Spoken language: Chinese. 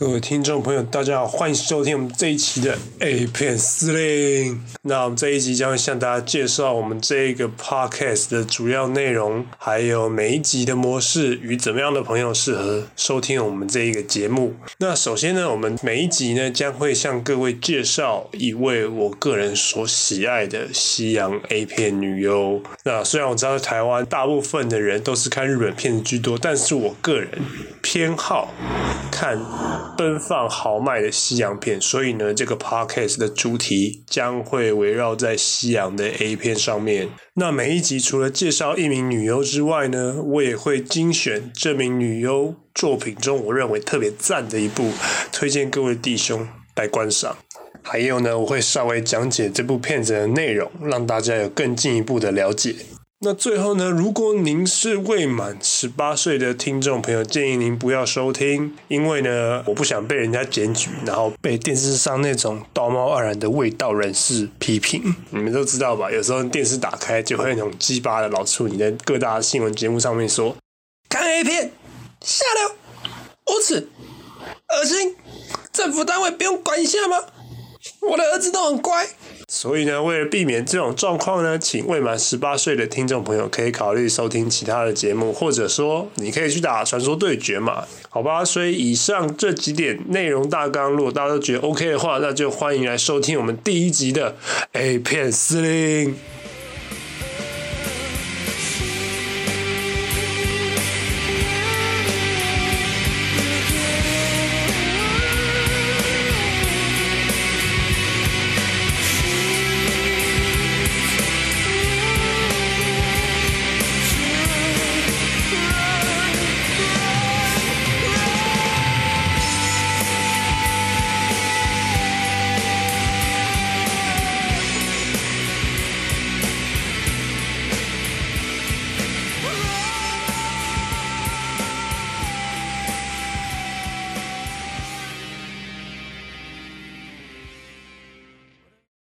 各位听众朋友，大家好，欢迎收听我们这一期的 A 片司令。那我们这一集将会向大家介绍我们这一个 podcast 的主要内容，还有每一集的模式与怎么样的朋友适合收听我们这一个节目。那首先呢，我们每一集呢将会向各位介绍一位我个人所喜爱的西洋 A 片女优。那虽然我知道台湾大部分的人都是看日本片子居多，但是我个人偏好看。奔放豪迈的西洋片，所以呢，这个 podcast 的主题将会围绕在西洋的 A 片上面。那每一集除了介绍一名女优之外呢，我也会精选这名女优作品中我认为特别赞的一部，推荐各位弟兄来观赏。还有呢，我会稍微讲解这部片子的内容，让大家有更进一步的了解。那最后呢，如果您是未满十八岁的听众朋友，建议您不要收听，因为呢，我不想被人家检举，然后被电视上那种道貌岸然的味道人士批评。你们都知道吧？有时候电视打开就会那种鸡巴的老处，你在各大新闻节目上面说看 A 片下流、无耻、恶心，政府单位不用管一下吗？我的儿子都很乖。所以呢，为了避免这种状况呢，请未满十八岁的听众朋友可以考虑收听其他的节目，或者说你可以去打传说对决嘛，好吧？所以以上这几点内容大纲，如果大家都觉得 OK 的话，那就欢迎来收听我们第一集的 A 片司令。